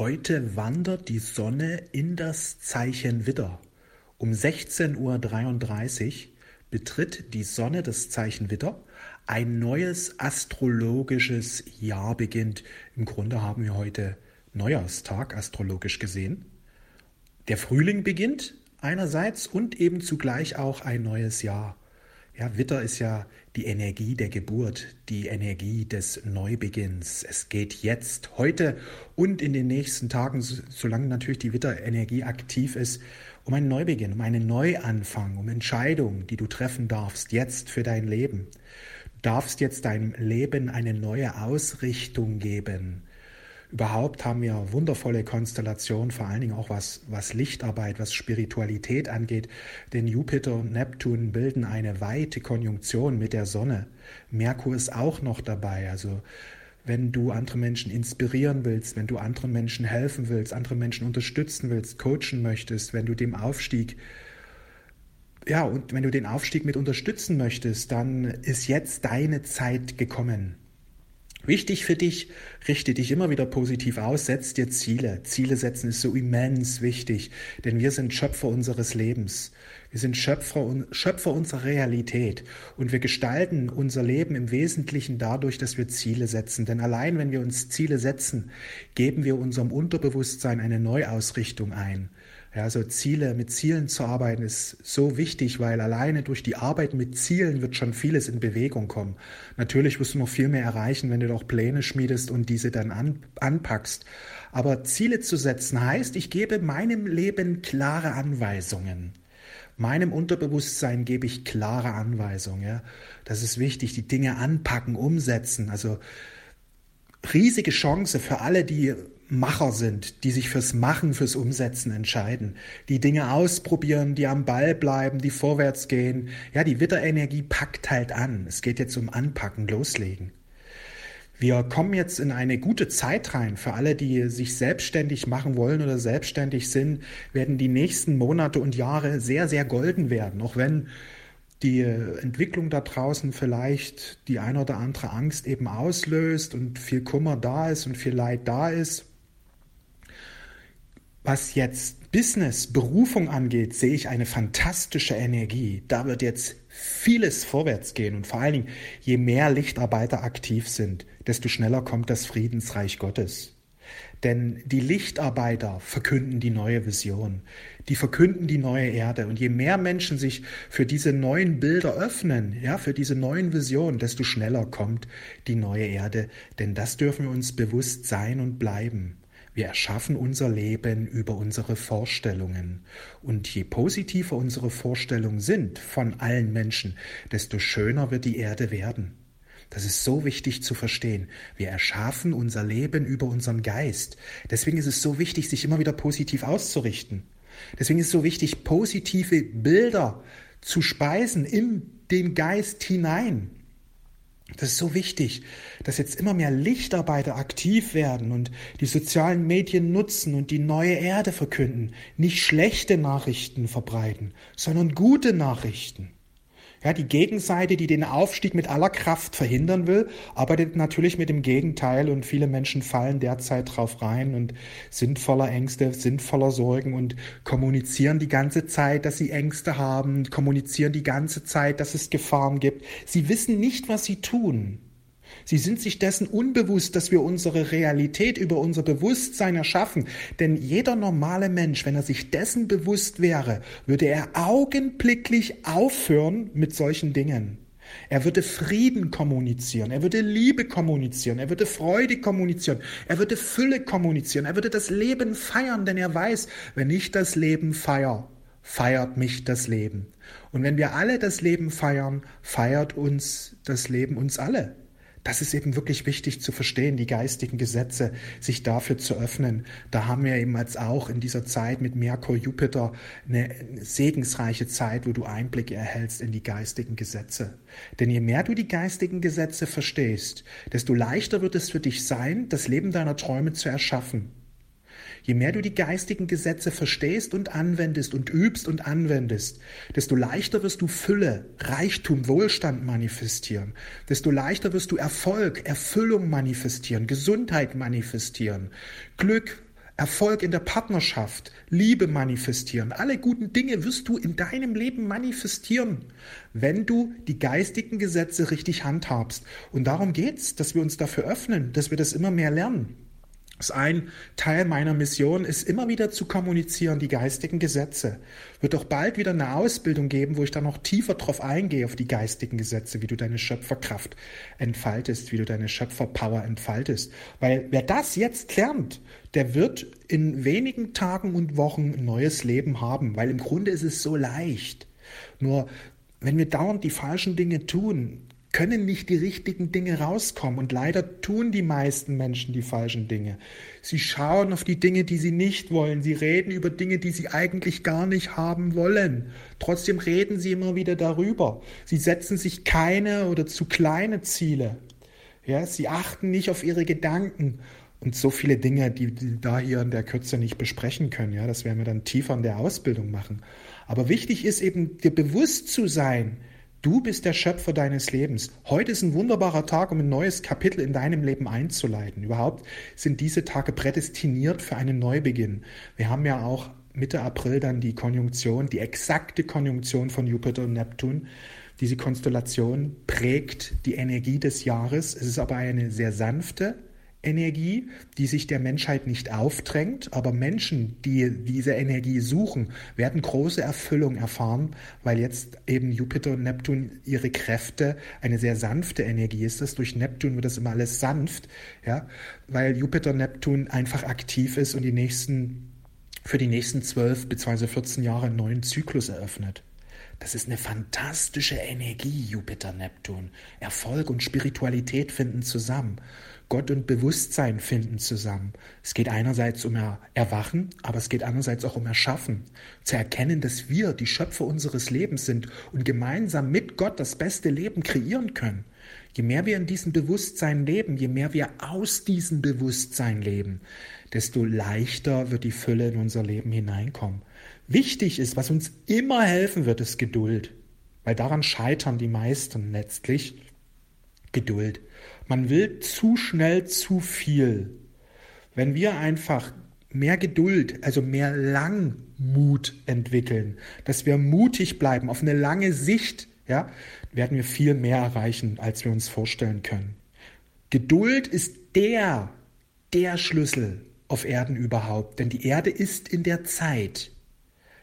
Heute wandert die Sonne in das Zeichen Widder. Um 16.33 Uhr betritt die Sonne das Zeichen Widder. Ein neues astrologisches Jahr beginnt. Im Grunde haben wir heute Neujahrstag astrologisch gesehen. Der Frühling beginnt einerseits und eben zugleich auch ein neues Jahr. Ja, Witter ist ja die Energie der Geburt, die Energie des Neubeginns. Es geht jetzt, heute und in den nächsten Tagen, solange natürlich die Witterenergie aktiv ist, um einen Neubeginn, um einen Neuanfang, um Entscheidungen, die du treffen darfst, jetzt für dein Leben. Du darfst jetzt deinem Leben eine neue Ausrichtung geben. Überhaupt haben wir wundervolle Konstellationen, vor allen Dingen auch was, was Lichtarbeit, was Spiritualität angeht. Denn Jupiter und Neptun bilden eine weite Konjunktion mit der Sonne. Merkur ist auch noch dabei. Also wenn du andere Menschen inspirieren willst, wenn du anderen Menschen helfen willst, andere Menschen unterstützen willst, coachen möchtest, wenn du dem Aufstieg ja, und wenn du den Aufstieg mit unterstützen möchtest, dann ist jetzt deine Zeit gekommen. Wichtig für dich, richte dich immer wieder positiv aus, setz dir Ziele. Ziele setzen ist so immens wichtig, denn wir sind Schöpfer unseres Lebens. Wir sind Schöpfer, Schöpfer unserer Realität und wir gestalten unser Leben im Wesentlichen dadurch, dass wir Ziele setzen. Denn allein wenn wir uns Ziele setzen, geben wir unserem Unterbewusstsein eine Neuausrichtung ein. Ja, also Ziele, mit Zielen zu arbeiten ist so wichtig, weil alleine durch die Arbeit mit Zielen wird schon vieles in Bewegung kommen. Natürlich wirst du noch viel mehr erreichen, wenn du doch Pläne schmiedest und diese dann an, anpackst. Aber Ziele zu setzen heißt, ich gebe meinem Leben klare Anweisungen. Meinem Unterbewusstsein gebe ich klare Anweisungen. Ja? Das ist wichtig, die Dinge anpacken, umsetzen. Also riesige Chance für alle, die Macher sind, die sich fürs Machen, fürs Umsetzen entscheiden, die Dinge ausprobieren, die am Ball bleiben, die vorwärts gehen. Ja, die Witterenergie packt halt an. Es geht jetzt um Anpacken, Loslegen. Wir kommen jetzt in eine gute Zeit rein. Für alle, die sich selbstständig machen wollen oder selbstständig sind, werden die nächsten Monate und Jahre sehr, sehr golden werden. Auch wenn die Entwicklung da draußen vielleicht die eine oder andere Angst eben auslöst und viel Kummer da ist und viel Leid da ist. Was jetzt Business, Berufung angeht, sehe ich eine fantastische Energie. Da wird jetzt vieles vorwärts gehen und vor allen Dingen, je mehr Lichtarbeiter aktiv sind, desto schneller kommt das Friedensreich Gottes. Denn die Lichtarbeiter verkünden die neue Vision, die verkünden die neue Erde. Und je mehr Menschen sich für diese neuen Bilder öffnen, ja, für diese neuen Visionen, desto schneller kommt die neue Erde. Denn das dürfen wir uns bewusst sein und bleiben. Wir erschaffen unser Leben über unsere Vorstellungen. Und je positiver unsere Vorstellungen sind von allen Menschen, desto schöner wird die Erde werden. Das ist so wichtig zu verstehen. Wir erschaffen unser Leben über unseren Geist. Deswegen ist es so wichtig, sich immer wieder positiv auszurichten. Deswegen ist es so wichtig, positive Bilder zu speisen in den Geist hinein. Das ist so wichtig, dass jetzt immer mehr Lichtarbeiter aktiv werden und die sozialen Medien nutzen und die neue Erde verkünden, nicht schlechte Nachrichten verbreiten, sondern gute Nachrichten. Ja, die Gegenseite, die den Aufstieg mit aller Kraft verhindern will, arbeitet natürlich mit dem Gegenteil und viele Menschen fallen derzeit drauf rein und sind voller Ängste, sind voller Sorgen und kommunizieren die ganze Zeit, dass sie Ängste haben, kommunizieren die ganze Zeit, dass es Gefahren gibt. Sie wissen nicht, was sie tun. Sie sind sich dessen unbewusst, dass wir unsere Realität über unser Bewusstsein erschaffen. Denn jeder normale Mensch, wenn er sich dessen bewusst wäre, würde er augenblicklich aufhören mit solchen Dingen. Er würde Frieden kommunizieren, er würde Liebe kommunizieren, er würde Freude kommunizieren, er würde Fülle kommunizieren, er würde das Leben feiern, denn er weiß, wenn ich das Leben feiere, feiert mich das Leben. Und wenn wir alle das Leben feiern, feiert uns das Leben uns alle. Das ist eben wirklich wichtig zu verstehen, die geistigen Gesetze, sich dafür zu öffnen. Da haben wir eben als auch in dieser Zeit mit Merkur, Jupiter eine segensreiche Zeit, wo du Einblicke erhältst in die geistigen Gesetze. Denn je mehr du die geistigen Gesetze verstehst, desto leichter wird es für dich sein, das Leben deiner Träume zu erschaffen. Je mehr du die geistigen Gesetze verstehst und anwendest und übst und anwendest, desto leichter wirst du Fülle, Reichtum, Wohlstand manifestieren, desto leichter wirst du Erfolg, Erfüllung manifestieren, Gesundheit manifestieren, Glück, Erfolg in der Partnerschaft, Liebe manifestieren. Alle guten Dinge wirst du in deinem Leben manifestieren, wenn du die geistigen Gesetze richtig handhabst. Und darum geht's, dass wir uns dafür öffnen, dass wir das immer mehr lernen. Ist ein Teil meiner Mission, ist immer wieder zu kommunizieren, die geistigen Gesetze. Wird auch bald wieder eine Ausbildung geben, wo ich dann noch tiefer drauf eingehe, auf die geistigen Gesetze, wie du deine Schöpferkraft entfaltest, wie du deine Schöpferpower entfaltest. Weil wer das jetzt lernt, der wird in wenigen Tagen und Wochen ein neues Leben haben, weil im Grunde ist es so leicht. Nur wenn wir dauernd die falschen Dinge tun, können nicht die richtigen Dinge rauskommen. Und leider tun die meisten Menschen die falschen Dinge. Sie schauen auf die Dinge, die sie nicht wollen. Sie reden über Dinge, die sie eigentlich gar nicht haben wollen. Trotzdem reden sie immer wieder darüber. Sie setzen sich keine oder zu kleine Ziele. Ja, sie achten nicht auf ihre Gedanken. Und so viele Dinge, die, die da hier in der Kürze nicht besprechen können. Ja, das werden wir dann tiefer in der Ausbildung machen. Aber wichtig ist eben, dir bewusst zu sein, Du bist der Schöpfer deines Lebens. Heute ist ein wunderbarer Tag, um ein neues Kapitel in deinem Leben einzuleiten. Überhaupt sind diese Tage prädestiniert für einen Neubeginn. Wir haben ja auch Mitte April dann die Konjunktion, die exakte Konjunktion von Jupiter und Neptun. Diese Konstellation prägt die Energie des Jahres. Es ist aber eine sehr sanfte, Energie, die sich der Menschheit nicht aufdrängt, aber Menschen, die diese Energie suchen, werden große Erfüllung erfahren, weil jetzt eben Jupiter und Neptun ihre Kräfte eine sehr sanfte Energie ist. Das durch Neptun wird das immer alles sanft, ja, weil Jupiter und Neptun einfach aktiv ist und die nächsten für die nächsten zwölf bzw. 14 Jahre einen neuen Zyklus eröffnet. Das ist eine fantastische Energie, Jupiter, Neptun. Erfolg und Spiritualität finden zusammen. Gott und Bewusstsein finden zusammen. Es geht einerseits um Erwachen, aber es geht andererseits auch um Erschaffen. Zu erkennen, dass wir die Schöpfer unseres Lebens sind und gemeinsam mit Gott das beste Leben kreieren können. Je mehr wir in diesem Bewusstsein leben, je mehr wir aus diesem Bewusstsein leben, desto leichter wird die Fülle in unser Leben hineinkommen. Wichtig ist, was uns immer helfen wird, ist Geduld. Weil daran scheitern die meisten letztlich. Geduld. Man will zu schnell zu viel. Wenn wir einfach mehr Geduld, also mehr Langmut entwickeln, dass wir mutig bleiben auf eine lange Sicht, ja, werden wir viel mehr erreichen, als wir uns vorstellen können. Geduld ist der, der Schlüssel auf Erden überhaupt, denn die Erde ist in der Zeit.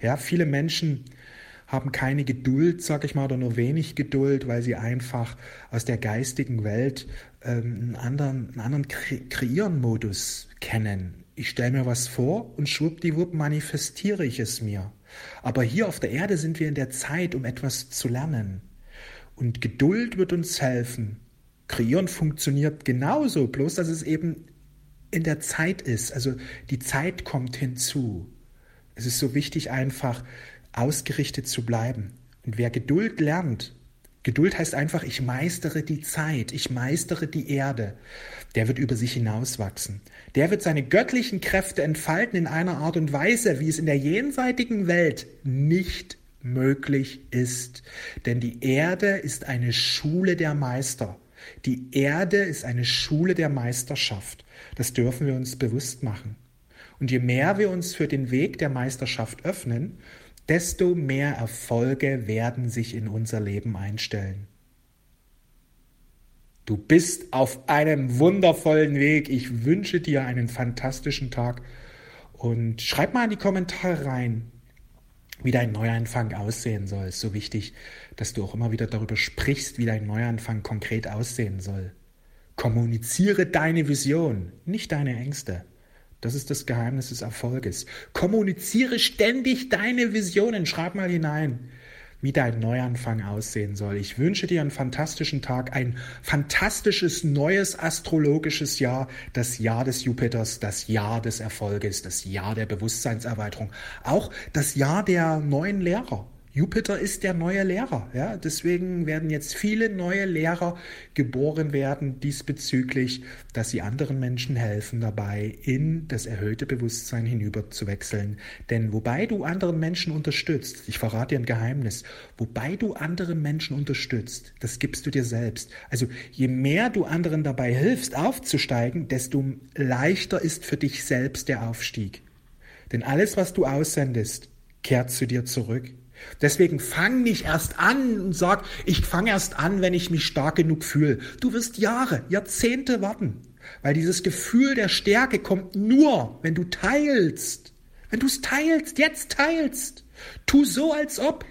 Ja, viele Menschen haben keine Geduld, sag ich mal, oder nur wenig Geduld, weil sie einfach aus der geistigen Welt ähm, einen anderen, einen anderen Kre Kreieren-Modus kennen. Ich stelle mir was vor und schwuppdiwupp manifestiere ich es mir. Aber hier auf der Erde sind wir in der Zeit, um etwas zu lernen. Und Geduld wird uns helfen. Kreieren funktioniert genauso, bloß dass es eben in der Zeit ist. Also die Zeit kommt hinzu. Es ist so wichtig, einfach ausgerichtet zu bleiben. Und wer Geduld lernt, Geduld heißt einfach, ich meistere die Zeit, ich meistere die Erde. Der wird über sich hinauswachsen. Der wird seine göttlichen Kräfte entfalten in einer Art und Weise, wie es in der jenseitigen Welt nicht möglich ist. Denn die Erde ist eine Schule der Meister. Die Erde ist eine Schule der Meisterschaft. Das dürfen wir uns bewusst machen. Und je mehr wir uns für den Weg der Meisterschaft öffnen, desto mehr Erfolge werden sich in unser Leben einstellen. Du bist auf einem wundervollen Weg. Ich wünsche dir einen fantastischen Tag und schreib mal in die Kommentare rein, wie dein Neuanfang aussehen soll. Es ist so wichtig, dass du auch immer wieder darüber sprichst, wie dein Neuanfang konkret aussehen soll. Kommuniziere deine Vision, nicht deine Ängste. Das ist das Geheimnis des Erfolges. Kommuniziere ständig deine Visionen. Schreib mal hinein, wie dein Neuanfang aussehen soll. Ich wünsche dir einen fantastischen Tag, ein fantastisches neues astrologisches Jahr, das Jahr des Jupiters, das Jahr des Erfolges, das Jahr der Bewusstseinserweiterung, auch das Jahr der neuen Lehrer Jupiter ist der neue Lehrer. Ja? Deswegen werden jetzt viele neue Lehrer geboren werden diesbezüglich, dass sie anderen Menschen helfen dabei, in das erhöhte Bewusstsein hinüber zu wechseln. Denn wobei du anderen Menschen unterstützt, ich verrate dir ein Geheimnis, wobei du anderen Menschen unterstützt, das gibst du dir selbst. Also je mehr du anderen dabei hilfst, aufzusteigen, desto leichter ist für dich selbst der Aufstieg. Denn alles, was du aussendest, kehrt zu dir zurück. Deswegen fang nicht erst an und sag, ich fange erst an, wenn ich mich stark genug fühle. Du wirst Jahre, Jahrzehnte warten, weil dieses Gefühl der Stärke kommt nur, wenn du teilst. Wenn du es teilst, jetzt teilst. Tu so, als ob.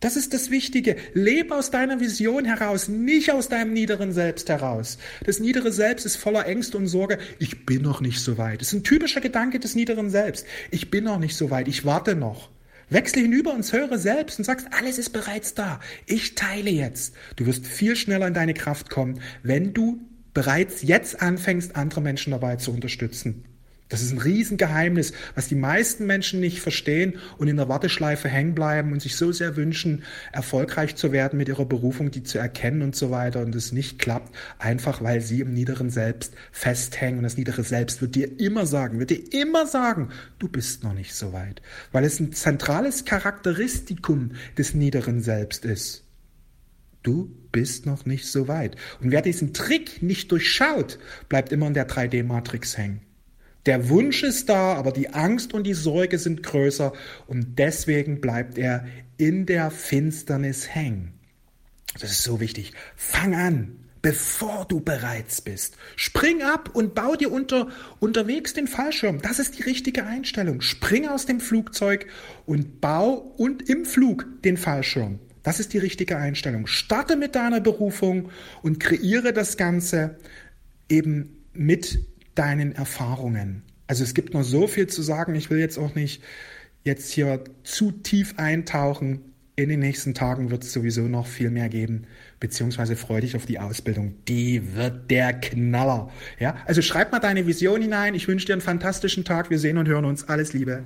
Das ist das Wichtige. Lebe aus deiner Vision heraus, nicht aus deinem niederen Selbst heraus. Das niedere Selbst ist voller Ängste und Sorge. Ich bin noch nicht so weit. Das ist ein typischer Gedanke des niederen Selbst. Ich bin noch nicht so weit. Ich warte noch. Wechsle hinüber ins höhere Selbst und sagst, alles ist bereits da. Ich teile jetzt. Du wirst viel schneller in deine Kraft kommen, wenn du bereits jetzt anfängst, andere Menschen dabei zu unterstützen. Das ist ein Riesengeheimnis, was die meisten Menschen nicht verstehen und in der Warteschleife hängen bleiben und sich so sehr wünschen, erfolgreich zu werden mit ihrer Berufung, die zu erkennen und so weiter und es nicht klappt, einfach weil sie im niederen Selbst festhängen und das niedere Selbst wird dir immer sagen, wird dir immer sagen, du bist noch nicht so weit, weil es ein zentrales Charakteristikum des niederen Selbst ist. Du bist noch nicht so weit. Und wer diesen Trick nicht durchschaut, bleibt immer in der 3D-Matrix hängen. Der Wunsch ist da, aber die Angst und die Sorge sind größer und deswegen bleibt er in der Finsternis hängen. Das ist so wichtig. Fang an, bevor du bereits bist. Spring ab und bau dir unter, unterwegs den Fallschirm. Das ist die richtige Einstellung. Spring aus dem Flugzeug und bau und im Flug den Fallschirm. Das ist die richtige Einstellung. Starte mit deiner Berufung und kreiere das Ganze eben mit deinen Erfahrungen. Also es gibt noch so viel zu sagen. Ich will jetzt auch nicht jetzt hier zu tief eintauchen. In den nächsten Tagen wird es sowieso noch viel mehr geben, beziehungsweise freu dich auf die Ausbildung. Die wird der Knaller. Ja, also schreib mal deine Vision hinein. Ich wünsche dir einen fantastischen Tag. Wir sehen und hören uns. Alles Liebe.